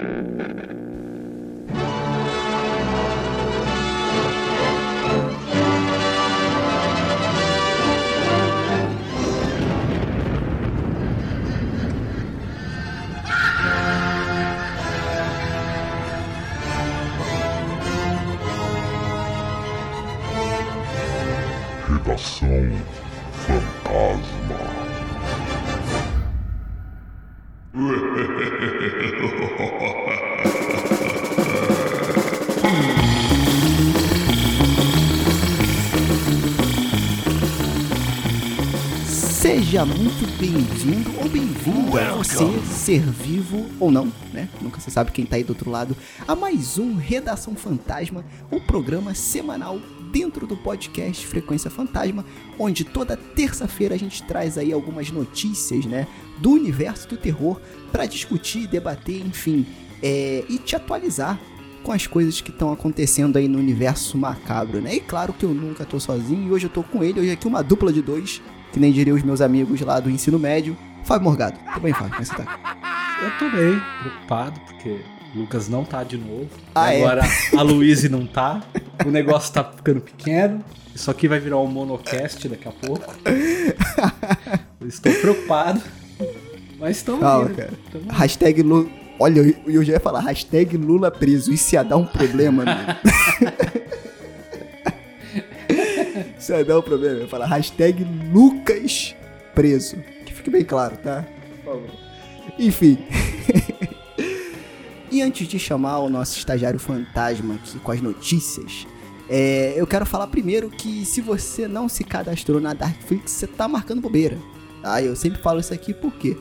Mm-hmm. Seja muito bem-vindo ou bem-vinda, você ser vivo ou não, né? Nunca se sabe quem tá aí do outro lado, a mais um Redação Fantasma, o programa semanal dentro do podcast Frequência Fantasma, onde toda terça-feira a gente traz aí algumas notícias, né, do universo do terror para discutir, debater, enfim, é, e te atualizar com as coisas que estão acontecendo aí no universo macabro, né? E claro que eu nunca tô sozinho e hoje eu tô com ele, hoje aqui uma dupla de dois, que nem diriam os meus amigos lá do ensino médio. Fábio Morgado, tudo bem, Fábio? Como é que você tá? Eu tô bem preocupado, porque o Lucas não tá de novo. Ah, é? agora a Luíse não tá. O negócio tá ficando pequeno. Isso aqui vai virar um monocast daqui a pouco. Estou preocupado. Mas estamos Calma, indo. cara. Tamo- Hashtag Lula. Olha, eu, eu já ia falar, hashtag Lula preso. Isso ia dar um problema, né? Isso ia dar um problema. Eu ia falar hashtag Lucas preso. Que fique bem claro, tá? Por favor. Enfim. e antes de chamar o nosso estagiário fantasma aqui com as notícias, é, eu quero falar primeiro que se você não se cadastrou na Darkflix, você tá marcando bobeira. Ah, eu sempre falo isso aqui por quê?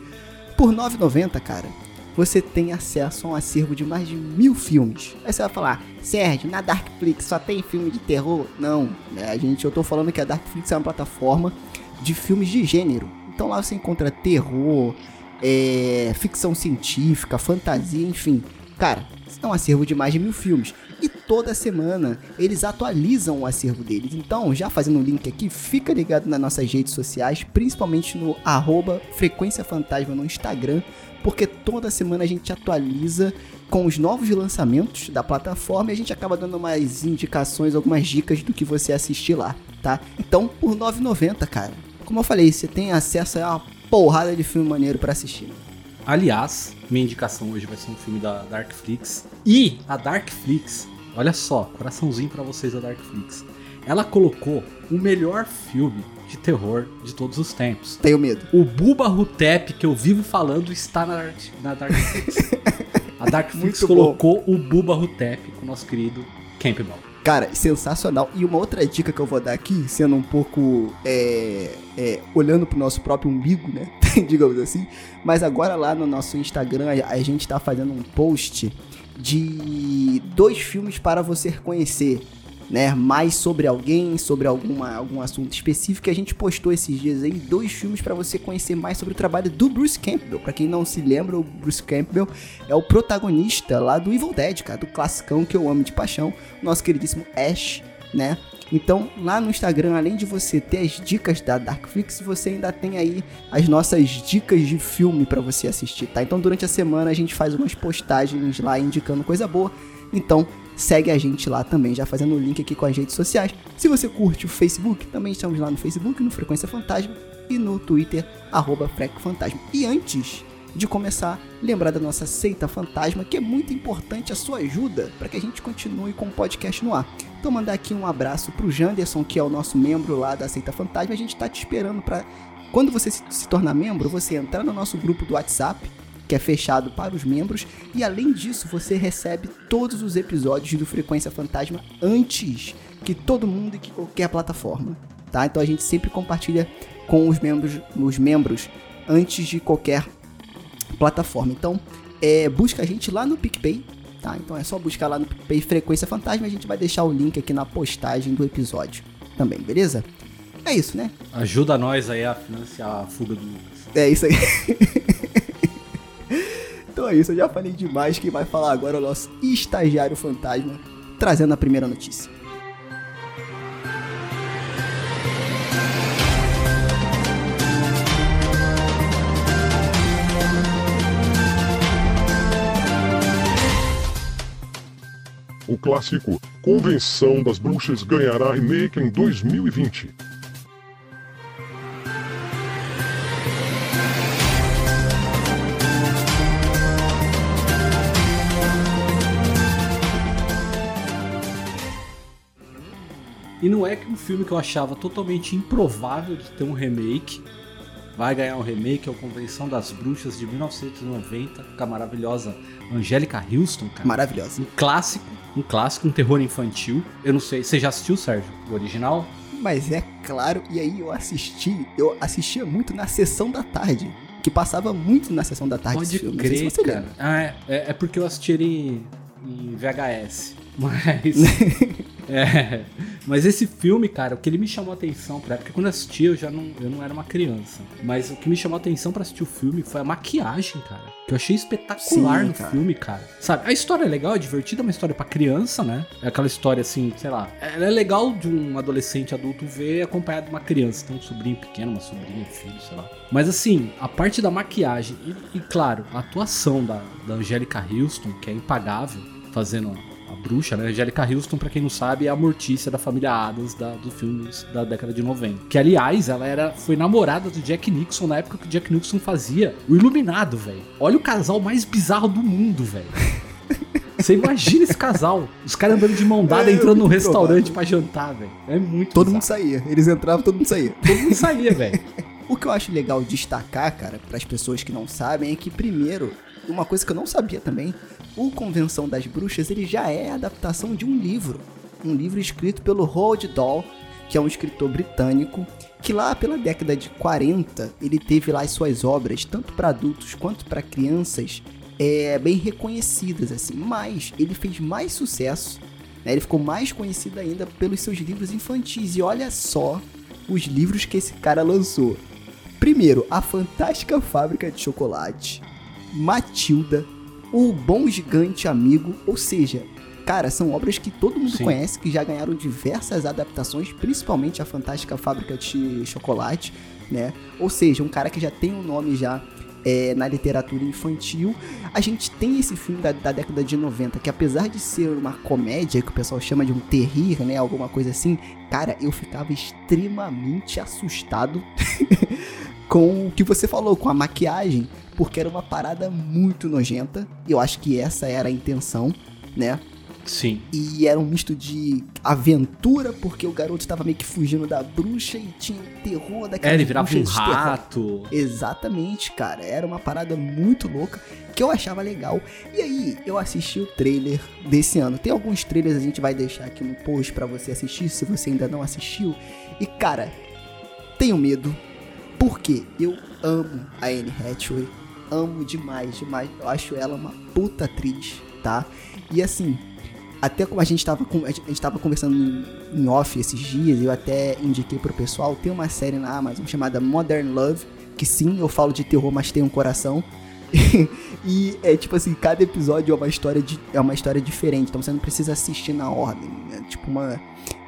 Por R$ 9,90, cara, você tem acesso a um acervo de mais de mil filmes. Aí você vai falar, Sérgio, na Darkflix só tem filme de terror? Não, né? Gente, eu tô falando que a Darkflix é uma plataforma de filmes de gênero. Então lá você encontra terror, é, ficção científica, fantasia, enfim. Cara, é um acervo de mais de mil filmes. E toda semana eles atualizam o acervo deles. Então, já fazendo um link aqui, fica ligado nas nossas redes sociais, principalmente no arroba Frequência Fantasma no Instagram, porque toda semana a gente atualiza com os novos lançamentos da plataforma e a gente acaba dando umas indicações, algumas dicas do que você assistir lá, tá? Então, por R$ 9,90, cara. Como eu falei, você tem acesso a uma porrada de filme maneiro pra assistir. Aliás, minha indicação hoje vai ser um filme da Darkflix. E a Darkflix, olha só, coraçãozinho pra vocês da Darkflix. Ela colocou o melhor filme de terror de todos os tempos. Tenho medo. O Buba Hutep que eu vivo falando está na, Dark- na Darkflix. A Darkflix Muito colocou o Buba Hutep com o nosso querido Campbell. Cara, sensacional. E uma outra dica que eu vou dar aqui, sendo um pouco é, é, olhando pro nosso próprio umbigo, né? Digamos assim. Mas agora lá no nosso Instagram a, a gente tá fazendo um post de dois filmes para você conhecer. Né, mais sobre alguém, sobre alguma, algum assunto específico. A gente postou esses dias aí dois filmes para você conhecer mais sobre o trabalho do Bruce Campbell. Pra quem não se lembra, o Bruce Campbell é o protagonista lá do Evil Dead, cara, do classicão que eu amo de paixão, nosso queridíssimo Ash, né? Então, lá no Instagram, além de você ter as dicas da Darkflix, você ainda tem aí as nossas dicas de filme pra você assistir, tá? Então, durante a semana a gente faz umas postagens lá indicando coisa boa. Então, segue a gente lá também, já fazendo o link aqui com as redes sociais. Se você curte o Facebook, também estamos lá no Facebook, no Frequência Fantasma e no Twitter, arroba. E antes de começar, lembrar da nossa seita fantasma, que é muito importante a sua ajuda para que a gente continue com o podcast no ar. Então mandar aqui um abraço pro Janderson, que é o nosso membro lá da seita fantasma. A gente tá te esperando para quando você se tornar membro, você entrar no nosso grupo do WhatsApp, que é fechado para os membros, e além disso, você recebe todos os episódios do Frequência Fantasma antes que todo mundo e que qualquer plataforma, tá? Então a gente sempre compartilha com os membros, os membros antes de qualquer plataforma. Então, é, busca a gente lá no PicPay, tá? Então é só buscar lá no PicPay Frequência Fantasma, a gente vai deixar o link aqui na postagem do episódio também, beleza? É isso, né? Ajuda nós aí a financiar a fuga do Lucas. É isso aí. então é isso, eu já falei demais. Quem vai falar agora é o nosso estagiário fantasma, trazendo a primeira notícia. O clássico Convenção das Bruxas ganhará remake em 2020. E não é que um filme que eu achava totalmente improvável de ter um remake vai ganhar um remake, é o Convenção das Bruxas de 1990, com a maravilhosa Angélica Houston, cara. Maravilhosa. Um clássico, um clássico, um terror infantil. Eu não sei, você já assistiu, Sérgio, o original? Mas é claro, e aí eu assisti, eu assistia muito na sessão da tarde. Que passava muito na sessão da tarde Pode filme. crer, se cara. Ah, é, é, é porque eu assisti ele em, em VHS. Mas. é, mas esse filme, cara, o que ele me chamou a atenção pra porque quando eu assisti eu já não, eu não era uma criança. Mas o que me chamou a atenção pra assistir o filme foi a maquiagem, cara. Que eu achei espetacular Sim, no cara. filme, cara. Sabe, a história é legal, é divertida, é uma história pra criança, né? É aquela história assim, sei lá. Ela é legal de um adolescente adulto ver acompanhado de uma criança. Tem um sobrinho pequeno, uma sobrinha, um filho, sei lá. Mas assim, a parte da maquiagem e, e, claro, a atuação da, da Angélica Houston, que é impagável, fazendo bruxa, né? Angélica Houston, pra quem não sabe, é a mortícia da família Adams da, do filme da década de 90. Que, aliás, ela era, foi namorada do Jack Nixon na época que o Jack Nixon fazia o Iluminado, velho. Olha o casal mais bizarro do mundo, velho. Você imagina esse casal. Os caras andando de mão dada, É, entrando num restaurante pra jantar, velho. É muito Todo mundo bizarro. saía. Eles entravam, todo mundo saía. Todo mundo saía, velho. O que eu acho legal destacar, cara, para as pessoas que não sabem, é que primeiro, uma coisa que eu não sabia também, o Convenção das Bruxas, ele já é a adaptação de um livro, um livro escrito pelo Roald Dahl, que é um escritor britânico, que lá pela década de 40, ele teve lá as suas obras, tanto para adultos quanto para crianças, é, bem reconhecidas assim, mas ele fez mais sucesso, né, ele ficou mais conhecido ainda pelos seus livros infantis, e olha só os livros que esse cara lançou. Primeiro, A Fantástica Fábrica de Chocolate, Matilda, O Bom Gigante Amigo, ou seja, cara, são obras que todo mundo Sim. conhece, que já ganharam diversas adaptações, principalmente A Fantástica Fábrica de Chocolate, né? Ou seja, um cara que já tem um nome já é, na literatura infantil. A gente tem esse filme da, da década de 90, que apesar de ser uma comédia, que o pessoal chama de um terrir, né? Alguma coisa assim, cara, eu ficava extremamente assustado com o que você falou, com a maquiagem, porque era uma parada muito nojenta. E eu acho que essa era a intenção, né? Sim. E era um misto de aventura, porque o garoto tava meio que fugindo da bruxa e tinha o terror daquela É, ele virava um terror. rato. Exatamente, cara. Era uma parada muito louca que eu achava legal. E aí, eu assisti o trailer desse ano. Tem alguns trailers a gente vai deixar aqui no post pra você assistir, se você ainda não assistiu. E cara, tenho medo, porque eu amo a Anne Hathaway. Amo demais, demais. Eu acho ela uma puta atriz, tá? E assim, até como a gente tava, com- a gente tava conversando em- off esses dias, eu até indiquei pro pessoal, tem uma série na Amazon chamada Modern Love, que sim, eu falo de terror, mas tem um coração. e é tipo assim, cada episódio é uma história, de, é uma história diferente, então você não precisa assistir na ordem. É tipo uma.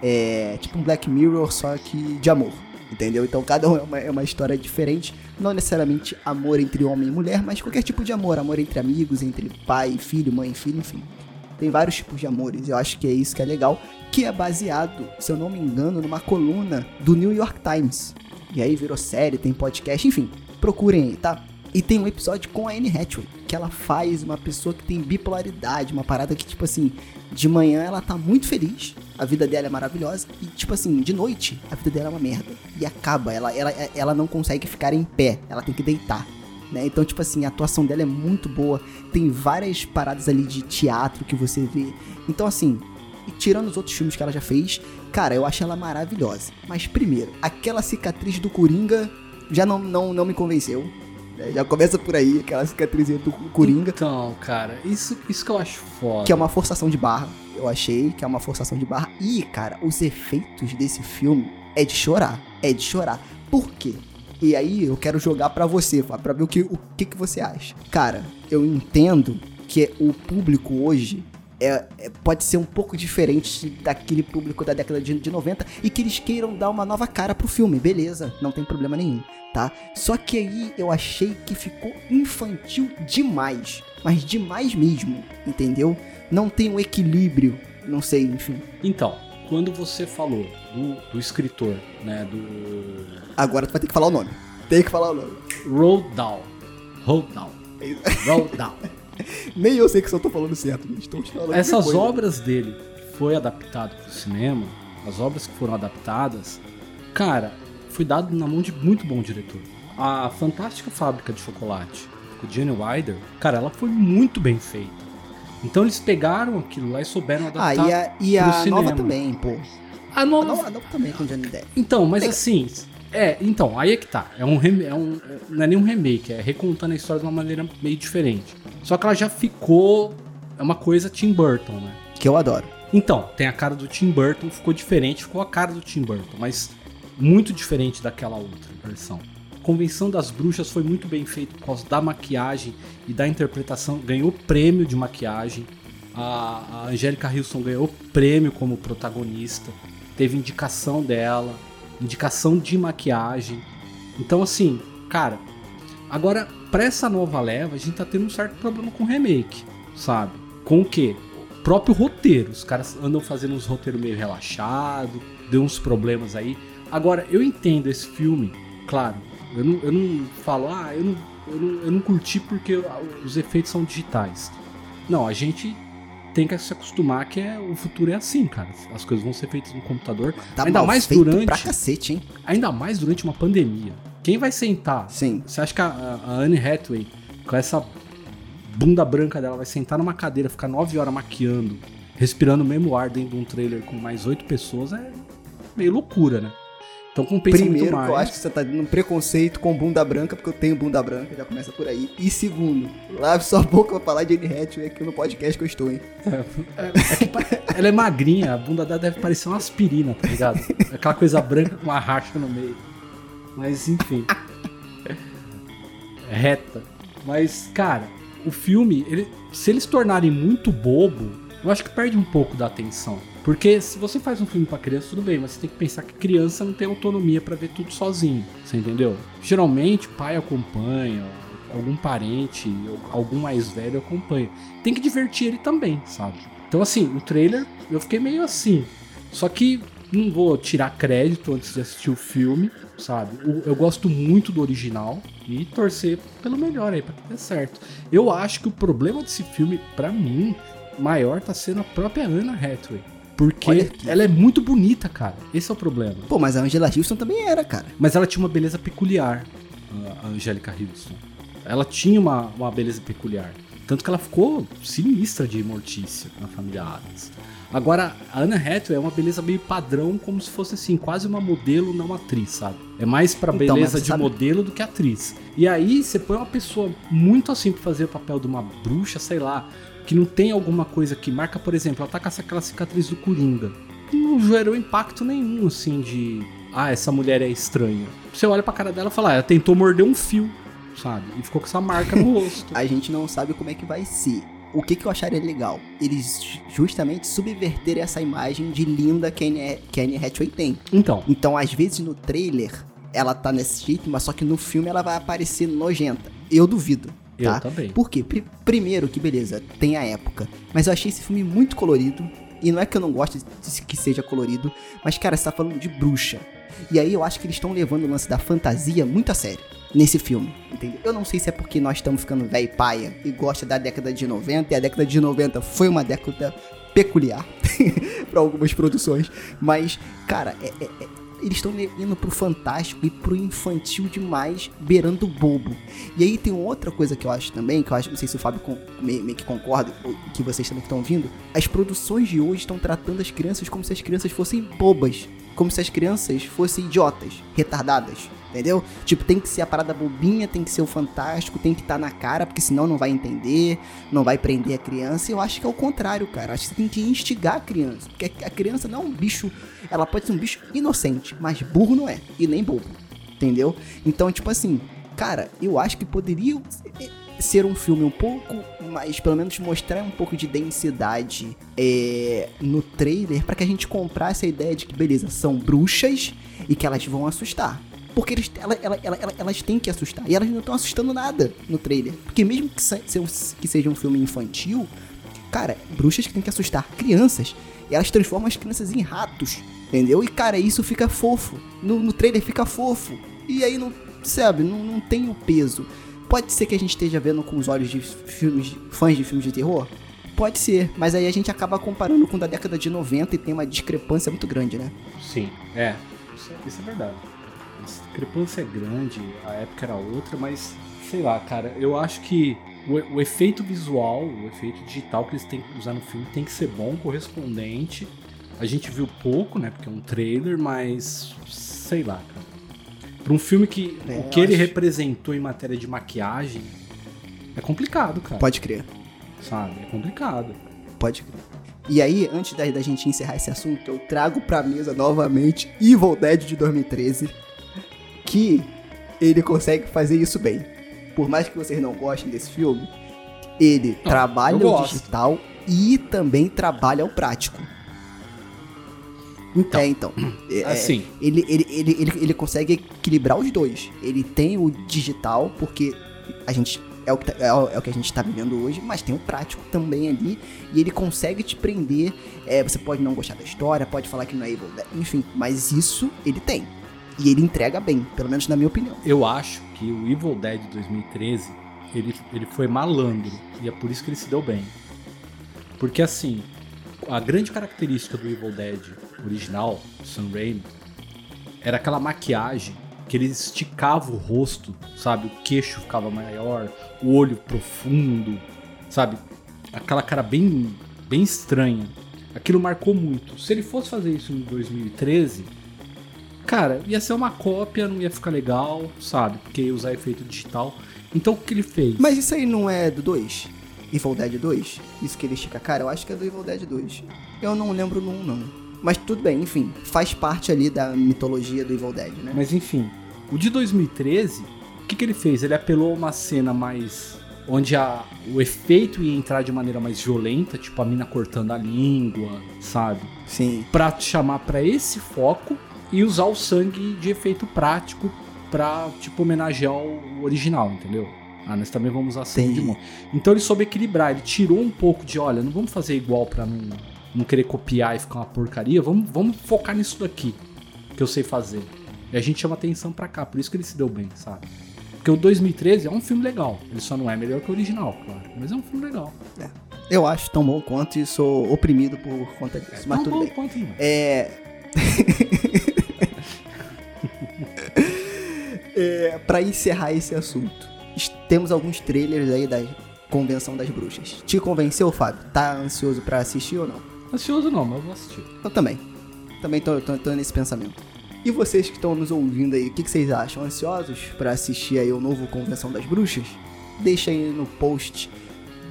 É, tipo um Black Mirror, só que de amor. Entendeu? Então cada um é uma, é uma história diferente. Não necessariamente amor entre homem e mulher, mas qualquer tipo de amor. Amor entre amigos, entre pai filho, mãe filho, enfim. Tem vários tipos de amores. Eu acho que é isso que é legal. Que é baseado, se eu não me engano, numa coluna do New York Times. E aí virou série, tem podcast, enfim. Procurem aí, tá? E tem um episódio com a Anne Hathaway, que ela faz uma pessoa que tem bipolaridade, uma parada que, tipo assim, de manhã ela tá muito feliz, a vida dela é maravilhosa, e, tipo assim, de noite, a vida dela é uma merda. E acaba, ela, ela, ela não consegue ficar em pé, ela tem que deitar. Né? Então, tipo assim, a atuação dela é muito boa, tem várias paradas ali de teatro que você vê. Então, assim, e tirando os outros filmes que ela já fez, cara, eu acho ela maravilhosa. Mas primeiro, aquela cicatriz do Coringa já não, não, não me convenceu. Né? Já começa por aí, aquela cicatriz do Coringa, Então, cara, isso, isso que eu acho foda. que é uma forçação de barra. Eu achei que é uma forçação de barra. E, cara, os efeitos desse filme é de chorar. É de chorar. Por quê? E aí eu quero jogar pra você, pra ver o que, o que, que você acha. Cara, eu entendo que o público hoje é, é, pode ser um pouco diferente daquele público da década de, de 90 e que eles queiram dar uma nova cara pro filme, beleza, não tem problema nenhum, tá? Só que aí eu achei que ficou infantil demais, mas demais mesmo, entendeu? Não tem um equilíbrio, não sei, enfim. Então, quando você falou do, do escritor, né, do... Agora tu vai ter que falar o nome. Tem que falar o nome. Roald Dahl. Roald Dahl. Roald Dahl. Nem eu sei que só tô falando certo, gente. Tô falando Essas coisa. obras dele foi adaptado pro cinema, as obras que foram adaptadas, cara, foi dado na mão de muito bom diretor. A Fantástica Fábrica de Chocolate, com Jenny Wilder, cara, ela foi muito bem feita. Então eles pegaram aquilo lá e souberam Ah, adaptar e a, e a cinema. nova também, pô. A A nova, a nova também com Johnny Depp. Então, mas Legal. assim, é, então, aí é que tá. É um, é um não é nem um remake, é recontando a história de uma maneira meio diferente. Só que ela já ficou é uma coisa Tim Burton, né? Que eu adoro. Então, tem a cara do Tim Burton, ficou diferente, ficou a cara do Tim Burton, mas muito diferente daquela outra versão. Convenção das Bruxas foi muito bem feito por causa da maquiagem e da interpretação, ganhou prêmio de maquiagem. A, a Angélica Wilson ganhou prêmio como protagonista, teve indicação dela, indicação de maquiagem. Então, assim, cara, agora pra essa nova leva, a gente tá tendo um certo problema com o remake, sabe? Com o quê? O próprio roteiro. Os caras andam fazendo uns roteiros meio relaxado, deu uns problemas aí. Agora, eu entendo esse filme, claro. Eu não, eu não falo, ah, eu não, eu, não, eu não curti porque os efeitos são digitais. Não, a gente tem que se acostumar que é, o futuro é assim, cara. As coisas vão ser feitas no computador. Tá ainda mais durante, pra cacete, hein? ainda mais durante uma pandemia. Quem vai sentar? Sim. Você acha que a, a Anne Hathaway, com essa bunda branca dela, vai sentar numa cadeira, ficar nove horas maquiando, respirando o mesmo ar dentro de um trailer com mais oito pessoas? É meio loucura, né? Então compensa Primeiro, muito mais. eu acho que você tá dando um preconceito com bunda branca, porque eu tenho bunda branca, já começa por aí. E segundo, lave sua boca pra falar de Anne Hathaway aqui no podcast que eu estou, hein? É que pa- ela é magrinha, a bunda dela deve parecer uma aspirina, tá ligado? Aquela coisa branca com uma racha no meio. Mas enfim. É reta. Mas, cara, o filme, ele- se eles tornarem muito bobo, eu acho que perde um pouco da atenção. Porque se você faz um filme pra criança, tudo bem, mas você tem que pensar que criança não tem autonomia pra ver tudo sozinho. Você entendeu? Geralmente, pai acompanha, algum parente, algum mais velho acompanha. Tem que divertir ele também, sabe? Então, assim, o trailer eu fiquei meio assim. Só que não vou tirar crédito antes de assistir o filme, sabe? Eu gosto muito do original e torcer pelo melhor aí, pra que dê certo. Eu acho que o problema desse filme, pra mim, maior tá sendo a própria Anna Hathaway. Porque ela é muito bonita, cara. Esse é o problema. Pô, mas a Angela Houston também era, cara. Mas ela tinha uma beleza peculiar, a- Angélica Houston. Ela tinha uma, uma beleza peculiar. Tanto que ela ficou sinistra de mortícia na família Adams. Agora, a Anna Hathaway é uma beleza meio padrão, como se fosse assim, quase uma modelo, não atriz, sabe? É mais pra Então, beleza de sabe- modelo do que atriz. E aí, você põe uma pessoa muito assim pra fazer o papel de uma bruxa, sei lá, que não tem alguma coisa que marca, por exemplo, ela tá com essa- aquela cicatriz do Coringa. Não gerou impacto nenhum, assim, de. Ah, essa mulher é estranha. Você olha pra cara dela e fala, ah, ela tentou morder um fio, sabe? E ficou com essa marca no rosto. A gente não sabe como é que vai ser. O que, que eu acharia legal? Eles ju- justamente subverterem essa imagem de linda que a Anne, que a Anne Hathaway tem. Então, Então, às vezes no trailer, ela tá nesse jeito, mas só que no filme ela vai aparecer nojenta. Eu duvido. Eu Tá? também. Por quê? Pri- primeiro, que beleza, tem a época. Mas eu achei esse filme muito colorido. E não é que eu não goste de que seja colorido, mas, cara, você tá falando de bruxa. E aí eu acho que eles estão levando o lance da fantasia muito a sério nesse filme, entendeu? Eu não sei se é porque nós estamos ficando velho e paia e gosta da década de 90, e a década de 90 foi uma década peculiar para algumas produções, mas, cara, é- é- é- eles estão indo pro fantástico e pro infantil demais, beirando bobo. E aí tem outra coisa que eu acho também, que eu acho, não sei se o Fábio con- meio, meio que concorda, que vocês também estão ouvindo, as produções de hoje estão tratando as crianças como se as crianças fossem bobas, como se as crianças fossem idiotas, retardadas. Entendeu? Tipo, tem que ser a parada bobinha, tem que ser o fantástico, tem que estar na cara, porque senão não vai entender, não vai prender a criança. Eu acho que é o contrário, cara. Acho que você tem que instigar a criança. Porque a criança não é um bicho. Ela pode ser um bicho inocente, mas burro não é. E nem bobo. Entendeu? Então, tipo assim, cara, eu acho que poderia. Ser um filme um pouco mais, pelo menos mostrar um pouco de densidade é, no trailer para que a gente comprasse a ideia de que, beleza, são bruxas e que elas vão assustar. Porque eles, ela, ela, ela, elas têm que assustar. E elas não estão assustando nada no trailer. Porque mesmo que, se, que seja um filme infantil, cara, bruxas que tem que assustar crianças. E elas transformam as crianças em ratos. Entendeu? E, cara, isso fica fofo. No, no trailer fica fofo. E aí não, sabe, não, não tem o peso. Pode ser que a gente esteja vendo com os olhos de filmes, fãs de filmes de terror? Pode ser, mas aí a gente acaba comparando com o da década de 90 e tem uma discrepância muito grande, né? Sim, é. Isso, é, isso é verdade. A discrepância é grande, a época era outra, mas sei lá, cara, eu acho que o, o, efeito visual, o efeito digital que eles têm que usar no filme tem que ser bom, correspondente. A gente viu pouco, né? Porque é um trailer, mas sei lá, cara. Pra um filme que é, o que ele acho... representou em matéria de maquiagem é complicado, cara. Pode crer. Sabe? É complicado. Pode crer. E aí, antes da, da gente encerrar esse assunto, eu trago pra mesa novamente Evil Dead de 2013. Que ele consegue fazer isso bem. Por mais que vocês não gostem desse filme, ele não, trabalha o digital e também trabalha o prático. Então, é, então. É, assim. Ele, ele, ele, ele, ele consegue equilibrar os dois. Ele tem o digital, porque a gente. É o, que, tá, é, o, é o que a gente está vivendo hoje, mas tem o prático também ali. E ele consegue te prender. É, você pode não gostar da história, pode falar que não é Evil Dead, enfim, mas isso ele tem. E ele entrega bem, pelo menos na minha opinião. Eu acho que o Evil Dead 2013 ele, ele foi malandro. E é por isso que ele se deu bem. Porque assim, a grande característica do Evil Dead original, Sam Raimi, era aquela maquiagem que ele esticava o rosto, sabe? O queixo ficava maior, o olho profundo, sabe? Aquela cara bem, bem estranha. Aquilo marcou muito. Se ele fosse fazer isso em 2013, cara, ia ser uma cópia, não ia ficar legal, sabe? Porque ia usar efeito digital. Então o que ele fez? Mas isso aí não é do 2? Evil Dead 2? Isso que ele estica a cara? Eu acho que é do Evil Dead 2. Eu não lembro no 1, não. Mas tudo bem, enfim, faz parte ali da mitologia do Evil Dead, né? Mas enfim, o de 2013, o que, que ele fez? Ele apelou a uma cena mais. onde a, o efeito ia entrar de maneira mais violenta, tipo a mina cortando a língua, sabe? Sim. Pra chamar para esse foco e usar o sangue de efeito prático pra, tipo, homenagear o original, entendeu? Ah, nós também vamos usar sangue de monstro. Então ele soube equilibrar, ele tirou um pouco de, olha, não vamos fazer igual pra não não querer copiar e ficar uma porcaria, vamos, vamos focar nisso daqui que eu sei fazer. E a gente chama atenção para cá, por isso que ele se deu bem, sabe? Porque o 2013 é um filme legal. Ele só não é melhor que o original, claro. Mas é um filme legal. É. Eu acho tão bom quanto e sou oprimido por conta disso. É mas tudo bem. Quanto, é. é para encerrar esse assunto, temos alguns trailers aí da Convenção das Bruxas. Te convenceu, Fábio? Tá ansioso para assistir ou não? Ansioso não, mas eu vou assistir. Eu também. Também tô, tô, tô nesse pensamento. E vocês que estão nos ouvindo aí, o que, que, vocês acham? Ansiosos para assistir aí o novo Convenção das Bruxas? Deixa aí no post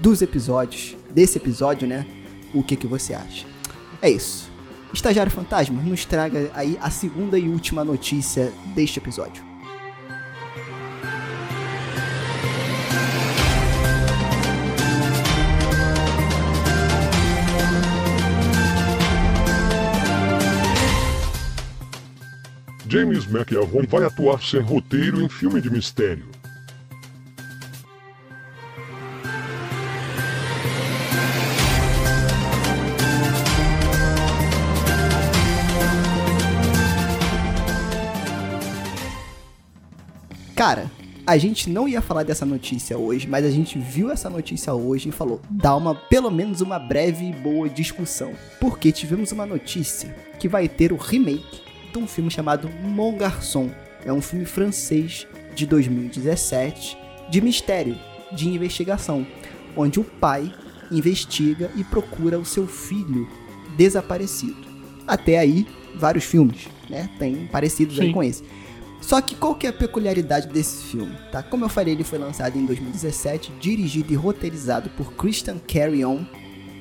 dos episódios, desse episódio, né? O que, que você acha. É isso. Estagiário Fantasma, nos traga aí a segunda e última notícia deste episódio. James McAvoy vai atuar sem roteiro em filme de mistério. Cara, a gente não ia falar dessa notícia hoje, mas a gente viu essa notícia hoje e falou: dá uma, pelo menos uma breve e boa discussão. Porque tivemos uma notícia que vai ter o remake de um filme chamado Mon Garçon. É um filme francês de 2017 de mistério, de investigação, onde o pai investiga e procura o seu filho desaparecido. Até aí, vários filmes, né? Tem parecidos aí com esse. Só que qual que é a peculiaridade desse filme, tá? Como eu falei, ele foi lançado em 2017, dirigido e roteirizado por Christian Carrion,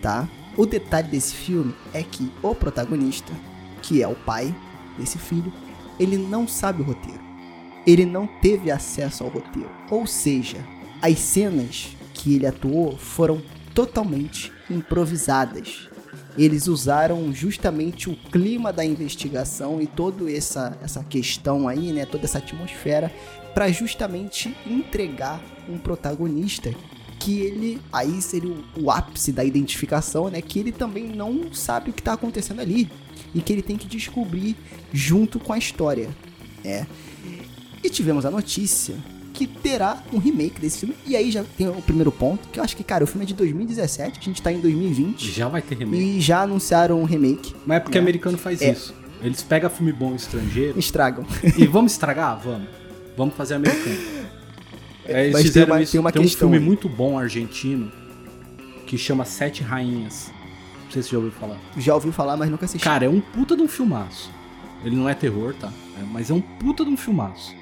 tá? O detalhe desse filme é que o protagonista, que é o pai, desse filho, ele não sabe o roteiro. Ele não teve acesso ao roteiro. Ou seja, as cenas que ele atuou foram totalmente improvisadas. Eles usaram justamente o clima da investigação e toda essa, essa questão aí, né, toda essa atmosfera, para justamente entregar um protagonista que ele aí seria o, o, ápice da identificação, né? Que ele também não sabe o que está acontecendo ali e que ele tem que descobrir junto com a história, é. E tivemos a notícia que terá um remake desse filme. E aí já tem o primeiro ponto, que eu acho que, cara, o filme é de 2017, a gente tá em 2020. Já vai ter remake. E já anunciaram um remake. Mas é porque né? americano faz é. isso. Eles pegam filme bom estrangeiro. Estragam. E vamos estragar? Vamos. Vamos fazer americano. É, eles Mas fizeram tem uma, isso. Tem, uma tem um filme aí. muito bom argentino que chama Sete Rainhas. Não sei se você já ouviu falar. Já ouviu falar, mas nunca assisti. Cara, é um puta de um filmaço. Ele não é terror, tá? É, mas é um puta de um filmaço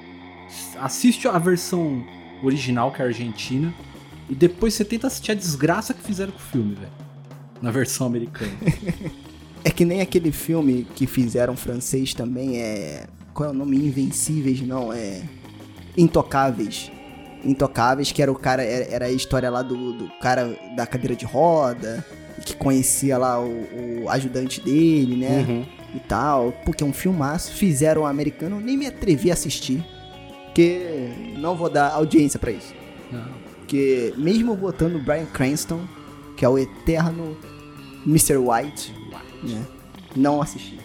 assiste a versão original, que é argentina, e depois você tenta assistir a desgraça que fizeram com o filme, velho. Na versão americana. é que nem aquele filme que fizeram francês também, é. Qual é o nome? Invencíveis, não, é. Intocáveis. Intocáveis, que era o cara, era a história lá do, do cara da cadeira de roda, que conhecia lá o, o ajudante dele, né? Uhum. E tal. Porque é um filmaço. Fizeram um americano, nem me atrevi a assistir. Porque não vou dar audiência para isso. Não. Porque mesmo botando o Brian Cranston, que é o eterno Mr. White, White. Né, não assisti.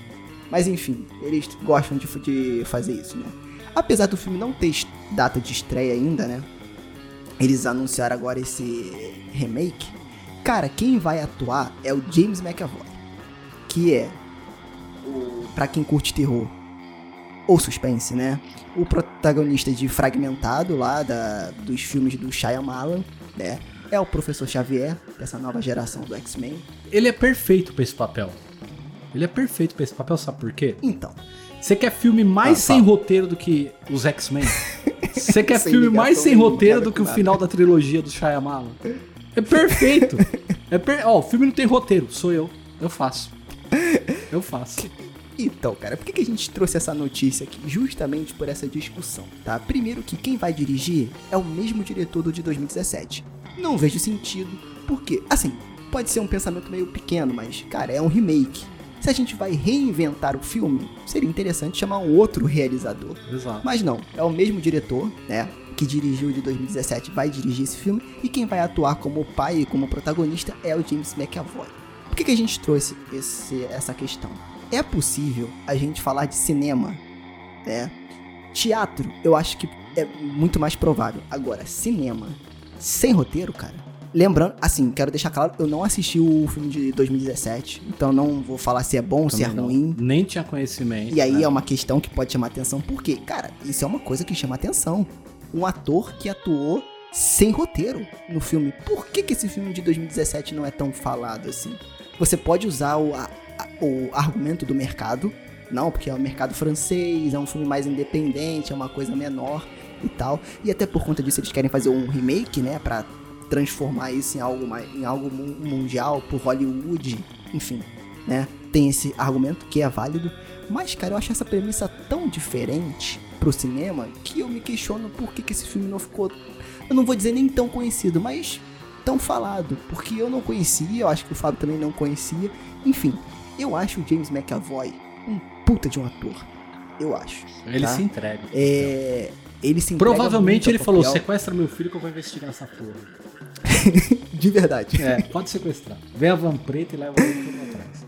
Mas enfim, eles gostam de, de fazer isso, né? Apesar do filme não ter data de estreia ainda, né? Eles anunciaram agora esse remake. Cara, quem vai atuar é o James McAvoy, que é o para quem curte terror, ou suspense, né? O protagonista de Fragmentado lá da, dos filmes do Shyamalan, né? É o Professor Xavier, dessa nova geração do X-Men. Ele é perfeito para esse papel. Ele é perfeito para esse papel, sabe por quê? Então. Você quer filme mais ah, sem roteiro do que os X-Men? Você quer filme mais sem roteiro do que o final da trilogia do Shyamalan? É perfeito. É per... Ó, o filme não tem roteiro, sou eu. Eu faço. Eu faço. Então, cara, por que, que a gente trouxe essa notícia aqui? Justamente por essa discussão, tá? Primeiro que quem vai dirigir é o mesmo diretor do de 2017. Não vejo sentido, porque, assim, pode ser um pensamento meio pequeno, mas, cara, é um remake. Se a gente vai reinventar o filme, seria interessante chamar um outro realizador. Exato. Mas não, é o mesmo diretor, né? Que dirigiu de 2017, vai dirigir esse filme, e quem vai atuar como pai e como protagonista é o James McAvoy. Por que, que a gente trouxe esse, essa questão? é possível a gente falar de cinema, né? Teatro, eu acho que é muito mais provável. Agora, cinema, sem roteiro, cara. Lembrando, assim, quero deixar claro, eu não assisti o filme de 2017, então não vou falar se é bom, ou se é ruim. Nem tinha conhecimento. E aí né? é uma questão que pode chamar atenção, porque, cara, isso é uma coisa que chama atenção. Um ator que atuou sem roteiro no filme. Por que, que esse filme de 2017 não é tão falado assim? Você pode usar o, a, o argumento do mercado. Não, porque é o mercado francês, é um filme mais independente, é uma coisa menor e tal. E até por conta disso eles querem fazer um remake, né, para transformar isso em algo mais, em algo mundial por Hollywood, enfim, né? Tem esse argumento que é válido, mas cara, eu acho essa premissa tão diferente pro cinema que eu me questiono por que, que esse filme não ficou, eu não vou dizer nem tão conhecido, mas tão falado, porque eu não conhecia, eu acho que o Fábio também não conhecia, enfim, eu acho o James McAvoy um puta de um ator. Eu acho. Ele tá? se entrega. É. Ele se Provavelmente ele falou: sequestra meu filho que eu vou investigar essa porra. de verdade. É, pode sequestrar. Vem a van preta e leva ele pra trás.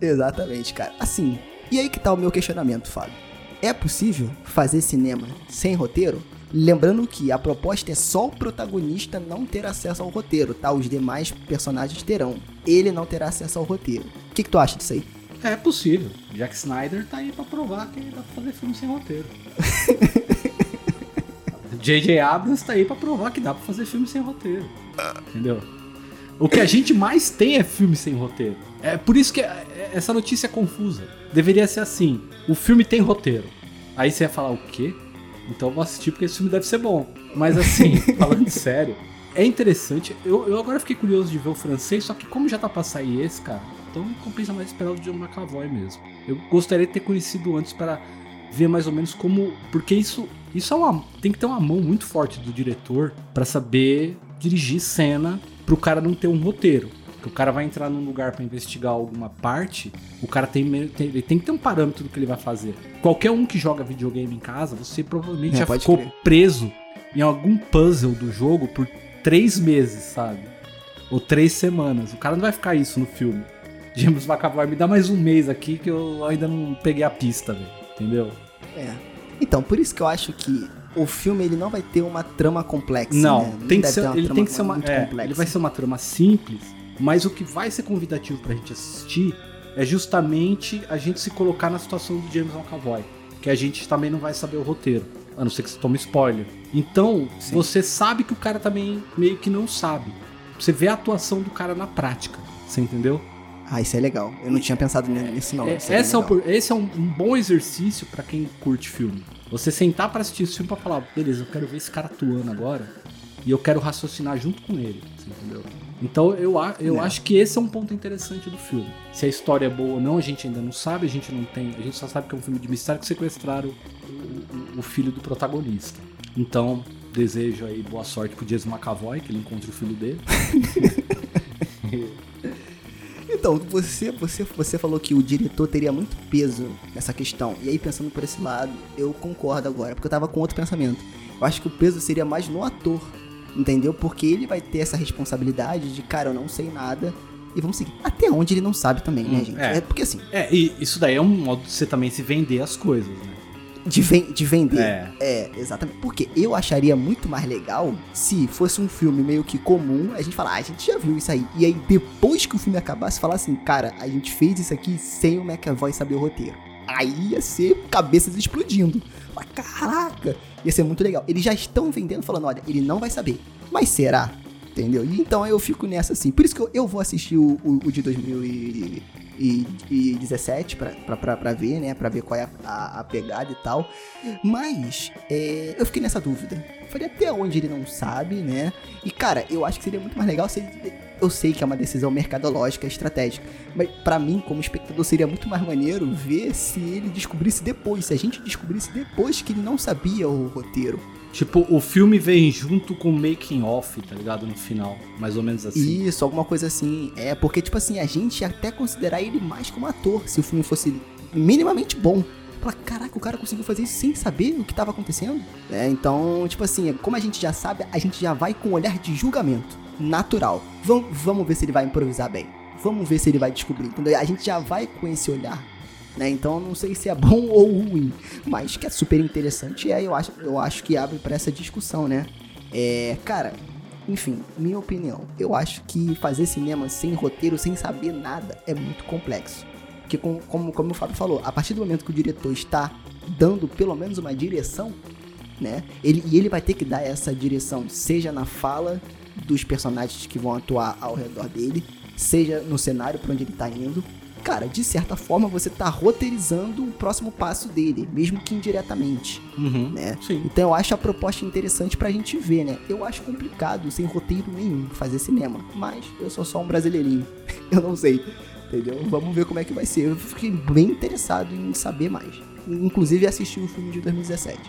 Exatamente, cara. Assim, e aí que tá o meu questionamento, Fábio. É possível fazer cinema sem roteiro? Lembrando que a proposta é só o protagonista não ter acesso ao roteiro, tá? Os demais personagens terão. Ele não terá acesso ao roteiro. O que, que tu acha disso aí? É possível. Jack Snyder tá aí pra provar que dá pra fazer filme sem roteiro. J.J. Abrams tá aí pra provar que dá pra fazer filme sem roteiro. Entendeu? O que a gente mais tem é filme sem roteiro. É por isso que essa notícia é confusa. Deveria ser assim: o filme tem roteiro. Aí você ia falar o quê? Então eu vou assistir porque esse filme deve ser bom. Mas assim, falando sério, é interessante. Eu, eu agora fiquei curioso de ver o francês, só que como já tá pra sair esse, cara, então compensa mais esperar o John McAvoy mesmo. Eu gostaria de ter conhecido antes para ver mais ou menos como. Porque isso, Isso é uma, tem que ter uma mão muito forte do diretor pra saber dirigir cena pro cara não ter um roteiro. Porque o cara vai entrar num lugar pra investigar alguma parte, o cara tem, tem- ele tem que ter um parâmetro do que ele vai fazer. Qualquer um que joga videogame em casa, você provavelmente É, já ficou crer. preso em algum puzzle do jogo por três meses, sabe? Ou três semanas. O cara não vai ficar isso no filme. James McAvoy, me dá mais um mês aqui que eu ainda não peguei a pista, velho. Entendeu? É. Então, por isso que eu acho que o filme ele não vai ter uma trama complexa. Não, né? tem que ser, ele trama tem que ser uma. muito é, complexa. ele vai ser uma trama simples, mas o que vai ser convidativo pra gente assistir é justamente a gente se colocar na situação do James McAvoy. Que a gente também não vai saber o roteiro. A não ser que você tome spoiler. Então, Sim. você sabe que o cara também meio que não sabe. Você vê a atuação do cara na prática. Você entendeu? Ah, isso é legal. Eu não tinha pensado nisso, não. É, é essa é por- esse é um, um bom exercício pra quem curte filme. Você sentar pra assistir esse filme pra falar, beleza, eu quero ver esse cara atuando agora e eu quero raciocinar junto com ele, entendeu? Então eu, a- eu É. acho que esse é um ponto interessante do filme. Se a história é boa ou não, a gente ainda não sabe, a gente não tem, a gente só sabe que é um filme de mistério que sequestraram o, o- o filho do protagonista. Então desejo aí boa sorte pro James McAvoy, que ele encontre o filho dele. Então, você, você, você falou que o diretor teria muito peso nessa questão. E aí, pensando por esse lado, eu concordo agora, porque eu tava com outro pensamento. Eu acho que o peso seria mais no ator, entendeu? Porque ele vai ter essa responsabilidade de, cara, eu não sei nada. E vamos seguir. Até onde ele não sabe também, né, Hum, gente? é. É porque assim, É, e isso daí é um modo de você também se vender as coisas, né? De, ven- de vender. É. É, exatamente. Porque eu acharia muito mais legal se fosse um filme meio que comum, a gente falar, ah, a gente já viu isso aí. E aí, depois que o filme acabasse, falar assim, cara, a gente fez isso aqui sem o McAvoy saber o roteiro. Aí ia ser cabeças explodindo. Fala, Caraca! Ia ser muito legal. Eles já estão vendendo, falando, olha, ele não vai saber. Mas será? Entendeu? E então eu fico nessa assim. Por isso que eu, eu vou assistir o, o, o de 2017 pra, pra, pra, pra ver, né? Pra ver qual é a, a, a pegada e tal. Mas é, eu fiquei nessa dúvida. Falei até onde ele não sabe, né? E cara, eu acho que seria muito mais legal se ele. Eu sei que é uma decisão mercadológica, estratégica. Mas pra mim, como espectador, seria muito mais maneiro ver se ele descobrisse depois. Se a gente descobrisse depois que ele não sabia o roteiro. Tipo, o filme vem junto com o making off, tá ligado? No final, mais ou menos assim. Isso, alguma coisa assim. É, porque, tipo assim, a gente ia até considerar ele mais como ator, se o filme fosse minimamente bom. Fala, caraca, o cara conseguiu fazer isso sem saber o que tava acontecendo. É, então, tipo assim, como a gente já sabe, a gente já vai com um olhar de julgamento natural. Vamos, vamos ver se ele vai improvisar bem. Vamos ver se ele vai descobrir. Entendeu? A gente já vai com esse olhar. Né? Então, não sei se é bom ou ruim, mas que é super interessante. Aí eu acho, eu acho que abre pra essa discussão, né? É, cara, enfim, minha opinião. Eu acho que fazer cinema sem roteiro, sem saber nada, é muito complexo. Porque, com- como, como o Fábio falou, a partir do momento que o diretor está dando pelo menos uma direção, né? Ele, e ele vai ter que dar essa direção, seja na fala dos personagens que vão atuar ao redor dele, seja no cenário para onde ele tá indo. Cara, de certa forma você tá roteirizando o próximo passo dele, mesmo que indiretamente Uhum. né? Sim. Então eu acho a proposta interessante pra gente ver, né? Eu acho complicado, sem roteiro nenhum, fazer cinema. Mas eu sou só um brasileirinho. eu não sei. Entendeu? Vamos ver como é que vai ser. Eu fiquei bem interessado em saber mais. Inclusive assistir o filme de 2017.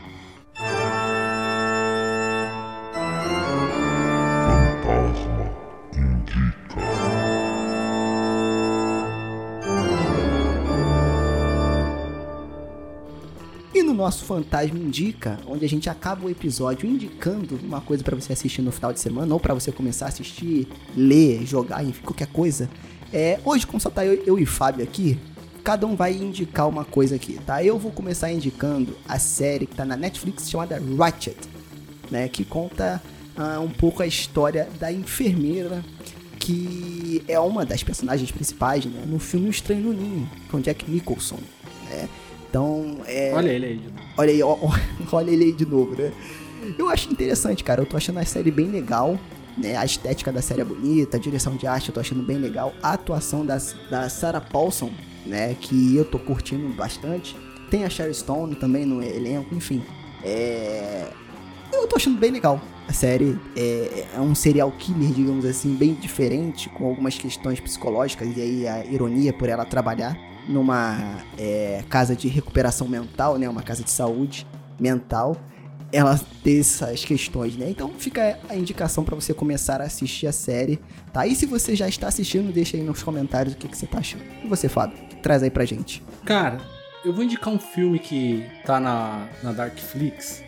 No nosso Fantasma Indica, onde a gente acaba o episódio indicando uma coisa pra você assistir no final de semana, ou pra você começar a assistir, ler, jogar, enfim, qualquer coisa. É, hoje, como só tá eu, eu e Fábio aqui, cada um vai indicar uma coisa aqui, tá? Eu vou começar indicando a série que tá na Netflix chamada Ratchet, né? Que conta ah, um pouco a história da enfermeira que é uma das personagens principais né, no filme Estranho no Ninho, com Jack Nicholson. Né? Então, é, Olha ele aí. de novo. Olha aí, ó, olha ele aí de novo, né? Eu acho interessante, cara. Eu tô achando a série bem legal. Né? A estética da série é bonita, a direção de arte eu tô achando bem legal. A atuação da, da Sarah Paulson, né? Que eu tô curtindo bastante. Tem a Sherry Stone também no elenco, enfim. É... Eu tô achando bem legal. A série é, é um serial killer, digamos assim, bem diferente, com algumas questões psicológicas, e aí a ironia por ela trabalhar numa é, casa de recuperação mental, né? Uma casa de saúde mental. ela ter essas questões, né? Então fica a indicação para você começar a assistir a série, tá? E se você já está assistindo, deixa aí nos comentários o que, que você tá achando. E você, Fábio, traz aí pra gente. Cara, eu vou indicar um filme que tá na, na Darkflix,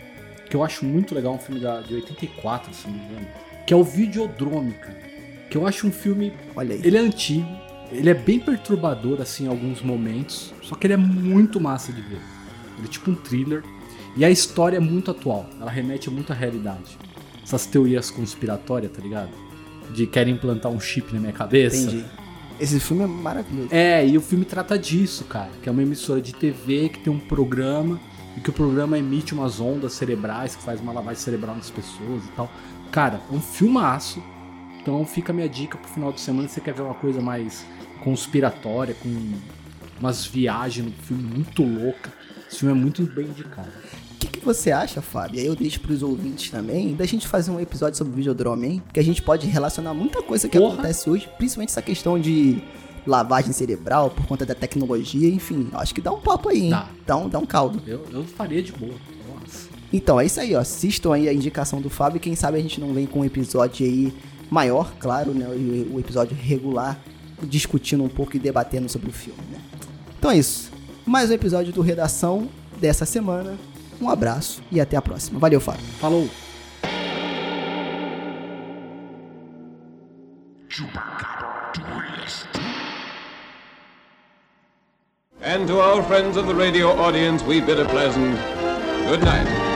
que eu acho muito legal, um filme da, de 84, se não me engano, que é o Videodrome, cara. Que eu acho um filme. Olha aí. Ele é antigo, ele é bem perturbador, assim, em alguns momentos, só que ele é muito massa de ver. Ele é tipo um thriller. E a história é muito atual, ela remete muito à realidade. Essas teorias conspiratórias, tá ligado? De querem implantar um chip na minha cabeça. Entendi. Esse filme é maravilhoso. É, e o filme trata disso, cara. Que é uma emissora de TV que tem um programa e que o programa emite umas ondas cerebrais que faz uma lavagem cerebral nas pessoas e tal. Cara, é um filmaço. Então fica a minha dica pro final de semana se você quer ver uma coisa mais conspiratória, com umas viagens no filme muito louca. Esse filme é muito bem indicado. O que, que você acha, Fábio? Aí eu deixo pros ouvintes também, da gente fazer um episódio sobre Videodrome, hein? Que a gente pode relacionar muita coisa que Porra. acontece hoje, principalmente essa questão de lavagem cerebral por conta da tecnologia, enfim. Acho que dá um papo aí, hein? Dá. Dá um, dá um caldo. Eu, eu faria de boa. Nossa. Então, é isso aí, ó. Assistam aí a indicação do Fábio. Quem sabe a gente não vem com um episódio aí maior, claro, né? O, o episódio regular, discutindo um pouco e debatendo sobre o filme, né? Então é isso. Mais um episódio do Redação dessa semana. Um abraço e até a próxima. Valeu, Fábio. Falou! And to our friends of the radio audience, we bid a pleasant good night.